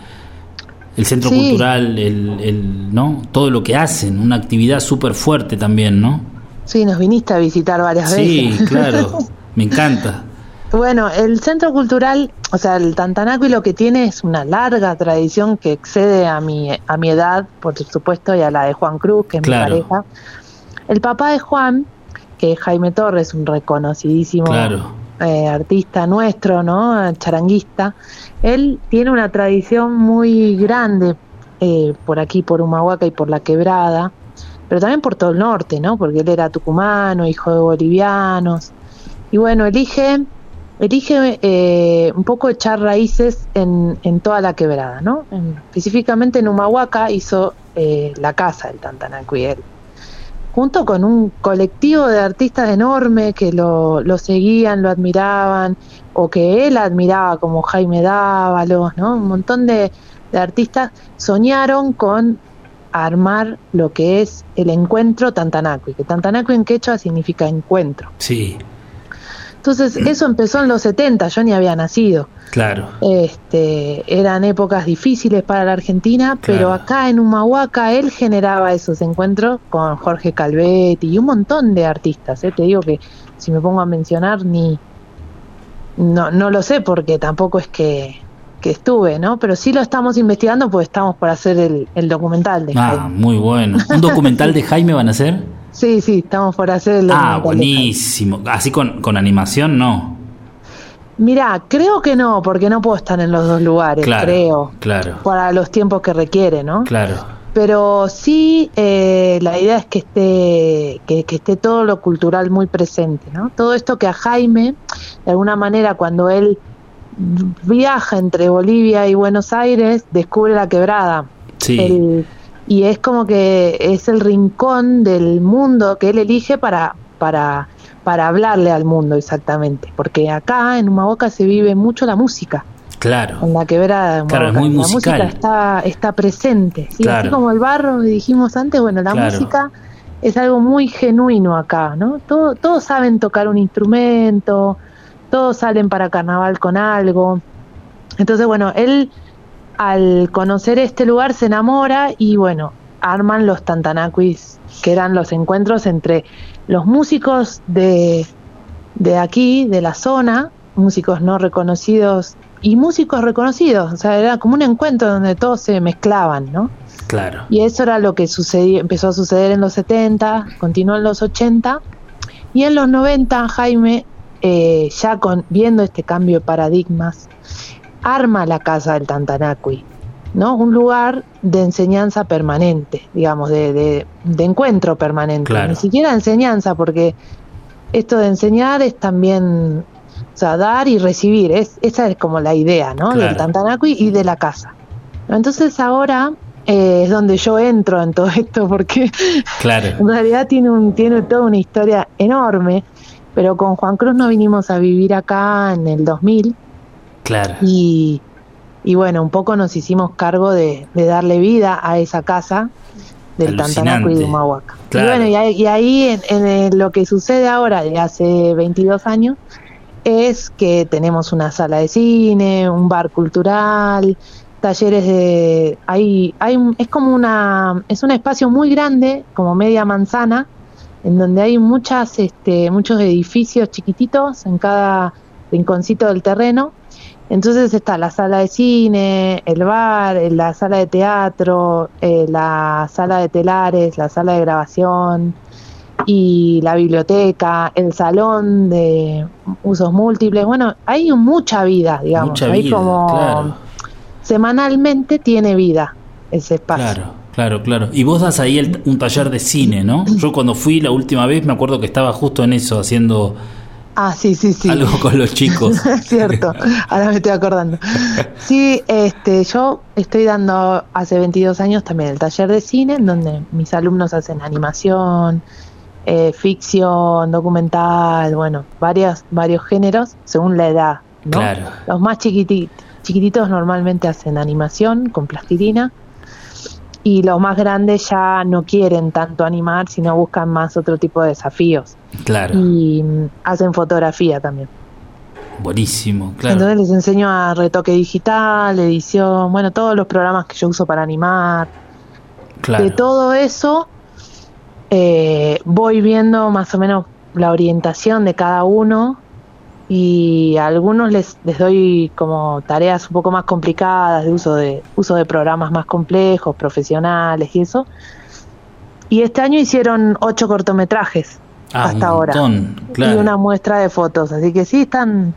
el centro Sí. cultural, el, el, ¿no? Todo lo que hacen, una actividad súper fuerte también, ¿no? Sí, nos viniste a visitar varias Sí, veces. claro, me encanta. Bueno, el centro cultural, o sea, el Tantanacui lo que tiene es una larga tradición que excede a mi, a mi edad, por supuesto, y a la de Juan Cruz, que es Claro. mi pareja. El papá de Juan, que es Jaime Torres, un reconocidísimo Claro, eh, artista nuestro, ¿no? Charanguista, él tiene una tradición muy grande eh, por aquí, por Humahuaca y por la Quebrada, pero también por todo el norte, ¿no? Porque él era tucumano, hijo de bolivianos. Y bueno, elige, elige eh, un poco echar raíces en, en toda la quebrada, ¿no? En- específicamente en Humahuaca hizo eh, la casa del Tantanacuy, él junto con un colectivo de artistas enorme que lo, lo seguían, lo admiraban, o que él admiraba, como Jaime Dávalos, ¿no? Un montón de, de artistas soñaron con armar lo que es el encuentro Tantanacui, que Tantanacui en quechua significa encuentro. sí, Entonces, eso empezó en los 70, yo ni había nacido. claro, Este, eran épocas difíciles para la Argentina, pero acá en Humahuaca él generaba esos encuentros con Jorge Calvetti y un montón de artistas. ¿eh? Te digo que si me pongo a mencionar ni no, no lo sé porque tampoco es que, que estuve, ¿no? Pero sí lo estamos investigando porque estamos por hacer el, el documental de ah, Jaime. muy bueno. ¿Un documental de Jaime van a hacer? Sí, sí, estamos por hacer el Ah, documental. de Jaime. buenísimo. Así con, con animación, no. Mirá, creo que no, porque no puedo estar en los dos lugares, Claro, creo. claro, Para los tiempos que requiere, ¿no? claro. pero sí eh, la idea es que esté que, que esté todo lo cultural muy presente no todo esto que a Jaime de alguna manera cuando él viaja entre Bolivia y Buenos Aires descubre la quebrada Sí, El- y es como que es el rincón del mundo que él elige para para para hablarle al mundo exactamente porque acá en Humahuaca se vive mucho la música claro. en la quebrada de Claro, es muy la musical. música está, está presente. ¿sí? Claro. Así como el barro dijimos antes, bueno, la Claro. música es algo muy genuino acá, ¿no? Todo, todos saben tocar un instrumento, todos salen para carnaval con algo. Entonces, bueno, él al conocer este lugar se enamora y bueno, arman los Tantanaquis, que eran los encuentros entre los músicos de, de aquí, de la zona, músicos no reconocidos y músicos reconocidos, o sea, era como un encuentro donde todos se mezclaban, ¿no? Claro. Y eso era lo que sucedió, empezó a suceder en los 70, continuó en los 80 y en los 90 Jaime, eh, ya con, viendo este cambio de paradigmas, arma la Casa del Tantanacui, ¿no? Un lugar de enseñanza permanente, digamos, de, de- de encuentro permanente. Claro. Ni siquiera enseñanza, porque esto de enseñar es también, o sea, dar y recibir, es, esa es como la idea, ¿no? Claro. Del Tantanacui y de la casa. Entonces ahora eh, es donde yo entro en todo esto, porque Claro. en realidad tiene, un, tiene toda una historia enorme, pero con Juan Cruz nos vinimos a vivir acá en el 2000 Claro. y, y bueno, un poco nos hicimos cargo de, de darle vida a esa casa del Tantanaco y de. Humahuaca. Claro. Y bueno, y ahí, y ahí en, en lo que sucede ahora, de hace 22 años, es que tenemos una sala de cine, un bar cultural, talleres de... Hay, hay, es como una... Es un espacio muy grande, como media manzana, en donde hay muchas, este, muchos edificios chiquititos en cada rinconcito del terreno. Entonces está la sala de cine, el bar, eh, la sala de teatro, eh, la sala de telares, la sala de grabación y la biblioteca, el salón de usos múltiples. Bueno, hay mucha vida, digamos. Mucha hay vida, como claro. semanalmente tiene vida ese espacio. Claro, claro, claro. Y vos das ahí el- un taller de cine, ¿no? Yo cuando fui la última vez me acuerdo que estaba justo en eso, haciendo Ah, sí, sí, sí. algo con los chicos. Cierto, ahora me estoy acordando. Sí, este, yo estoy dando hace 22 años también el taller de cine, en donde mis alumnos hacen animación, eh, ficción, documental, bueno, varios, varios géneros según la edad. ¿no? Claro. Los más chiquiti- chiquititos normalmente hacen animación con plastilina y los más grandes ya no quieren tanto animar, sino buscan más otro tipo de desafíos Claro, y mm, hacen fotografía también. buenísimo, claro. Entonces les enseño a retoque digital, edición, bueno, todos los programas que yo uso para animar. claro. De todo eso eh, voy viendo más o menos la orientación de cada uno y a algunos les, les doy como tareas un poco más complicadas de uso de uso de programas más complejos, profesionales y eso. Y este año hicieron ocho cortometrajes Ah, hasta ahora. y una muestra de fotos, así que sí están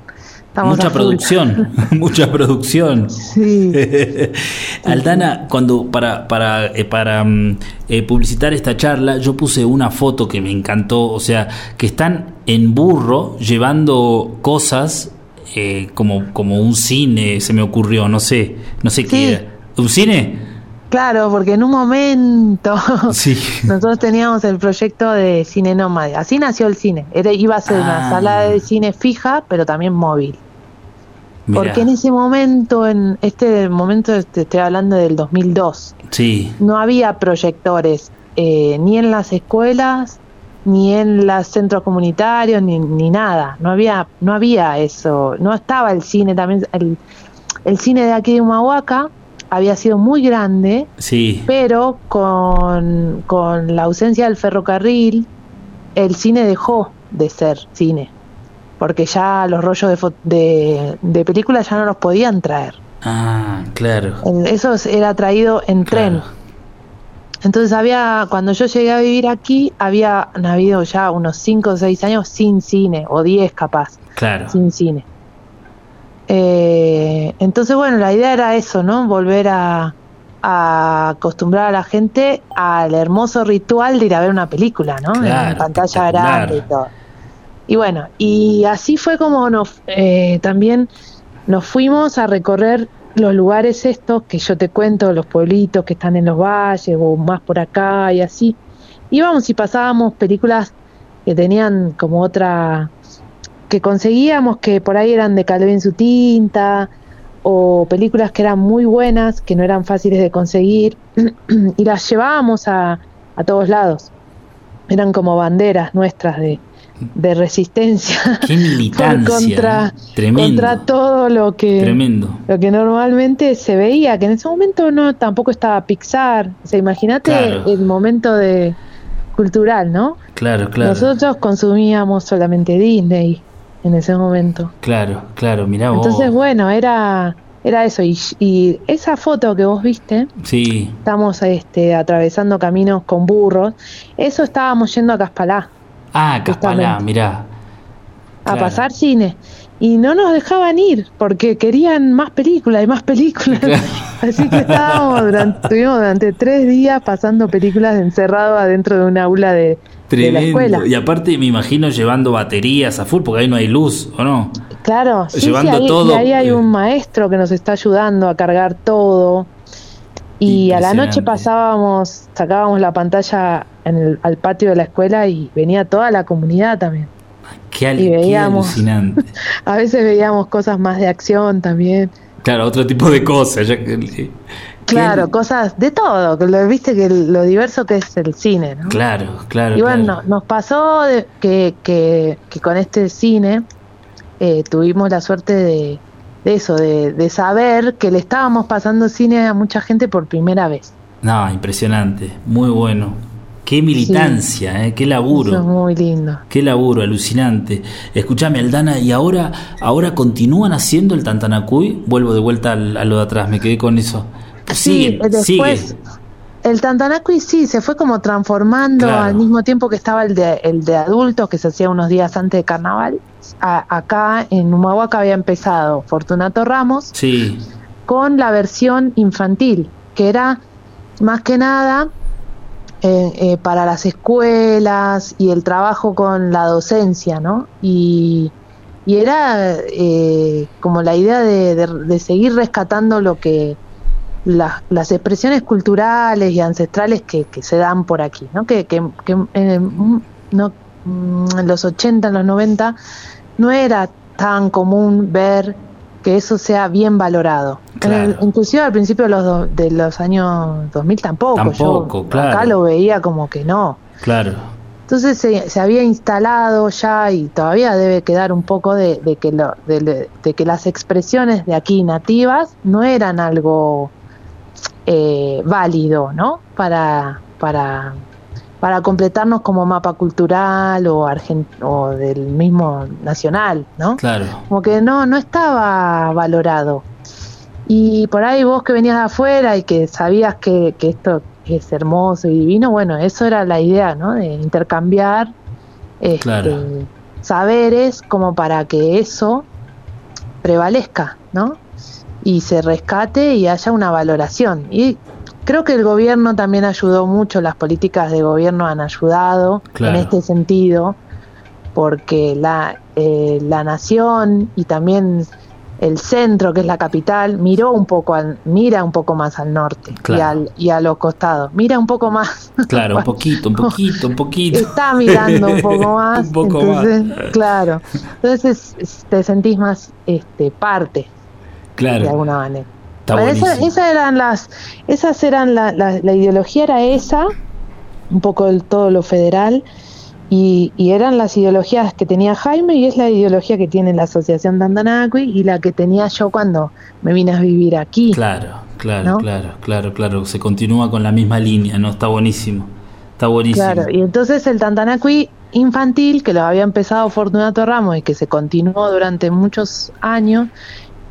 estamos Mucha producción, mucha producción. Sí. Aldana, cuando para para eh, para mm, eh, publicitar esta charla, yo puse una foto que me encantó, o sea, que están en burro llevando cosas eh, como como un cine, se me ocurrió, no sé, no sé Sí. qué era. ¿Un cine? Claro, porque en un momento Sí. nosotros teníamos el proyecto de cine nómade. Así nació el cine. Era, iba a ser Ah. una sala de cine fija, pero también móvil. Mirá. Porque en ese momento, en este momento, este, estoy hablando del 2002, Sí, no había proyectores eh, ni en las escuelas, ni en los centros comunitarios, ni, ni nada. No había, no había eso. No estaba el cine también. El, el cine de aquí de Humahuaca había sido muy grande, sí. pero con, con la ausencia del ferrocarril, el cine dejó de ser cine. Porque ya los rollos de, de, de películas ya no los podían traer. Ah, claro. Eso era traído en tren. Entonces había, cuando yo llegué a vivir aquí, había habido ya unos 5 o 6 años sin cine, o 10 capaz, Claro. sin cine. Eh, entonces, bueno, la idea era eso, ¿no? Volver a, a acostumbrar a la gente al hermoso ritual de ir a ver una película, ¿no? Claro, en pantalla grande y todo. Y bueno, y así fue como nos eh, también nos fuimos a recorrer los lugares estos que yo te cuento, los pueblitos que están en los valles o más por acá y así. Íbamos y pasábamos películas que tenían como otra que conseguíamos que por ahí eran de Calvé en su tinta o películas que eran muy buenas, que no eran fáciles de conseguir y las llevábamos a, a todos lados. Eran como banderas nuestras de, de resistencia Qué militancia. contra, ¿eh? Tremendo. contra todo lo que Tremendo. lo que normalmente se veía, que en ese momento no tampoco estaba Pixar. O sea, imagínate Claro. el momento de cultural, ¿no? Claro, claro. Nosotros consumíamos solamente Disney en ese momento. Claro, claro, vos. Entonces, bueno, era era eso y, y esa foto que vos viste, Sí, estamos este atravesando caminos con burros, eso estábamos yendo a Caspalá ah, Caspalá, mirá. a pasar cine y no nos dejaban ir porque querían más películas y más películas. Así que estábamos durante, estuvimos durante tres días pasando películas encerrados adentro de un aula de, de la escuela. Y aparte me imagino llevando baterías a full porque ahí no hay luz, ¿o no? Claro, sí, sí, Llevando ahí, todo, y ahí hay eh. un maestro que nos está ayudando a cargar todo. Y a la noche pasábamos, sacábamos la pantalla en el, al patio de la escuela y venía toda la comunidad también. Qué, alucinante. A veces veíamos cosas más de acción también. Claro, otro tipo de cosas. ya que- Claro, cosas de todo, lo, viste que lo diverso que es el cine, ¿no? Claro, claro. Y bueno, claro. nos pasó de- que, que, que con este cine eh, tuvimos la suerte de, de eso, de, de saber que le estábamos pasando cine a mucha gente por primera vez. No, impresionante. Muy bueno. Qué militancia, eh, qué laburo. Eso es muy lindo. Qué laburo, alucinante. Escúchame, Aldana, ¿y ahora, ahora continúan haciendo el Tantanacuy? Vuelvo de vuelta al- a lo de atrás, me quedé con eso. Sigue, sí, después sigue. el Tantanacui sí se fue como transformando Claro. al mismo tiempo que estaba el de, el de adultos que se hacía unos días antes de carnaval. A- acá en Humahuaca había empezado Fortunato Ramos Sí, con la versión infantil, que era más que nada eh, eh, para las escuelas y el trabajo con la docencia, ¿no? Y, era eh, como la idea de, seguir rescatando lo que las, las expresiones culturales y ancestrales que, se dan por aquí, ¿no? Que, que, que, eh, mm, no, mm, en los 80, en los 90, no era tan común ver que eso sea bien valorado. El- Claro. inclusive al principio de los, do- de los años 2000 tampoco. Tampoco, Yo claro. acá lo veía como que no. claro. Entonces se, se había instalado ya y todavía debe quedar un poco de, de que lo, de, de que las expresiones de aquí nativas no eran algo eh, válido, ¿no? Para, para, para completarnos como mapa cultural o, argen- o del mismo nacional, ¿no? Claro. como que no, no estaba valorado. Y por ahí vos que venías de afuera y que sabías que, que esto es hermoso y divino, bueno, eso era la idea, ¿no? De intercambiar este, Claro. saberes como para que eso prevalezca, ¿no? Y se rescate y haya una valoración. Y creo que el gobierno también ayudó mucho, las políticas de gobierno han ayudado Claro. en este sentido, porque la, eh, la nación y también el centro, que es la capital, miró un poco al, mira un poco más al norte y, al, y a los costados, mira un poco más. Claro, un poquito, un poquito, un poquito. Está mirando un poco más. Un poco entonces, más. Claro. Entonces es- te sentís más este, parte de Claro. alguna manera. Está Bueno, esas eran las, esas eran la, la, la ideología era esa, un poco el, todo lo federal, y, y eran las ideologías que tenía Jaime y es la ideología que tiene la Asociación Dandanacui y la que tenía yo cuando me vine a vivir aquí. Claro, claro, ¿No? claro, claro, claro. Se continúa con la misma línea, ¿no? Está buenísimo. Está buenísimo. Claro, y entonces el Tantanacui infantil, que lo había empezado Fortunato Ramos y que se continuó durante muchos años,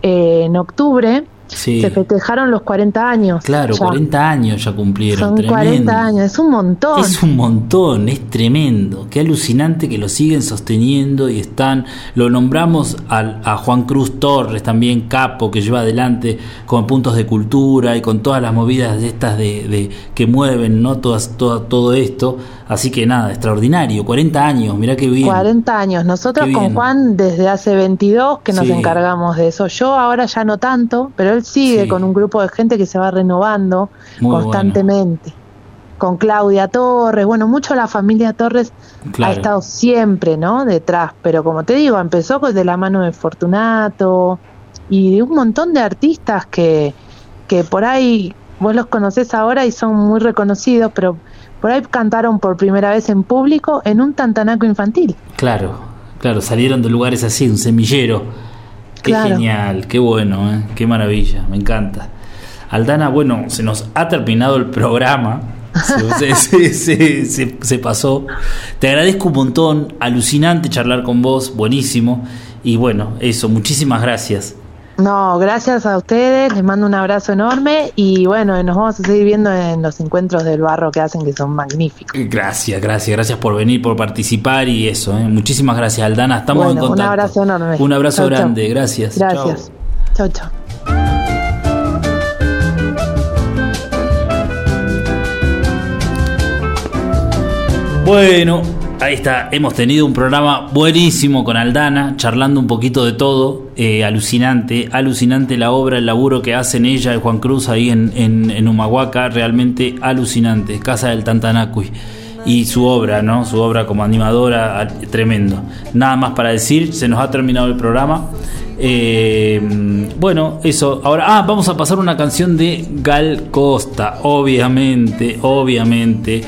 eh, en octubre Sí. se festejaron los 40 años. Claro, ya. 40 años ya cumplieron. Son tremendo. 40 años, es un montón. Es un montón, es tremendo. Qué alucinante que lo siguen sosteniendo y están. Lo nombramos al- a Juan Cruz Torres, también capo, que lleva adelante con puntos de cultura y con todas las movidas de estas de, de- que mueven, ¿no? Todas, toda- todo esto. Así que nada, extraordinario. 40 años, mirá qué bien. 40 años. Nosotros con. Juan desde hace 22 que nos Sí. encargamos de eso. Yo ahora ya no tanto, pero él sigue Sí. con un grupo de gente que se va renovando Muy constantemente. Con Claudia Torres, bueno, mucho la familia Torres Claro. ha estado siempre, ¿no? Detrás, pero como te digo, empezó de la mano de Fortunato y de un montón de artistas que, que por ahí vos los conocés ahora y son muy reconocidos, pero por ahí cantaron por primera vez en público en un tantanaco infantil. Claro, claro, salieron de lugares así, un semillero. Qué Claro. genial, qué bueno, ¿eh? qué maravilla, me encanta. Aldana, bueno, se nos ha terminado el programa. Se, se- se- se- se pasó. Te agradezco un montón, alucinante charlar con vos, buenísimo. Y bueno, eso, muchísimas gracias. No, gracias a ustedes, les mando un abrazo enorme y bueno, nos vamos a seguir viendo en los encuentros del barro que hacen que son magníficos. Gracias, gracias, gracias por venir, por participar y eso. ¿eh? Muchísimas gracias, Aldana. Estamos Bueno, en un contacto. abrazo enorme. Un abrazo Chau, chau. grande, gracias. Gracias. Chau, chau. Bueno, ahí está. Hemos tenido un programa buenísimo con Aldana, charlando un poquito de todo. eh, alucinante, alucinante la obra, el laburo que hacen ella y Juan Cruz ahí en, en, Humahuaca. Realmente alucinante. Casa del Tantanacui. Y su obra, ¿no? Su obra como animadora, tremendo. Nada más para decir, se nos ha terminado el programa. Eh, bueno, eso. Ahora, ah, vamos a pasar una canción de Gal Costa. Obviamente, obviamente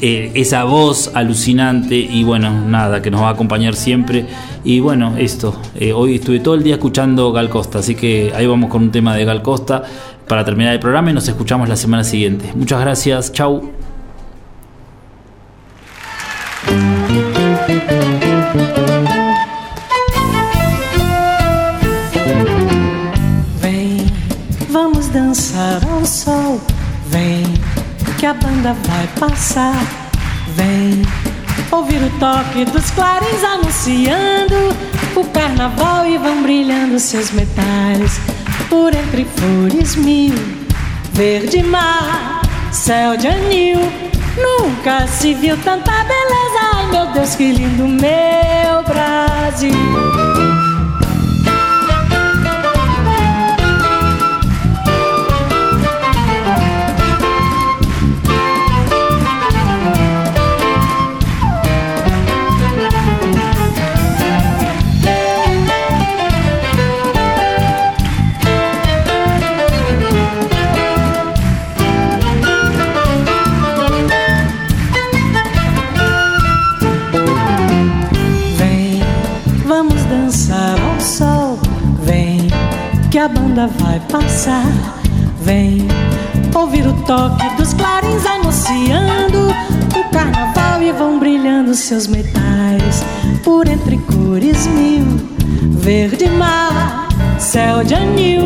eh, esa voz alucinante y bueno, nada, que nos va a acompañar siempre. Y bueno, esto, eh, hoy estuve todo el día escuchando Gal Costa, así que ahí vamos con un tema de Gal Costa para terminar el programa y nos escuchamos la semana siguiente. Muchas gracias, chau. Vai passar. Vem, ouvir o toque dos clarins anunciando o carnaval e vão brilhando seus metais por entre flores mil. Verde mar, céu de anil. Nunca se viu tanta beleza. Ai meu Deus, que lindo meu Brasil. Toque dos clarins anunciando o carnaval e vão brilhando seus metais por entre cores mil. Verde mar, céu de anil.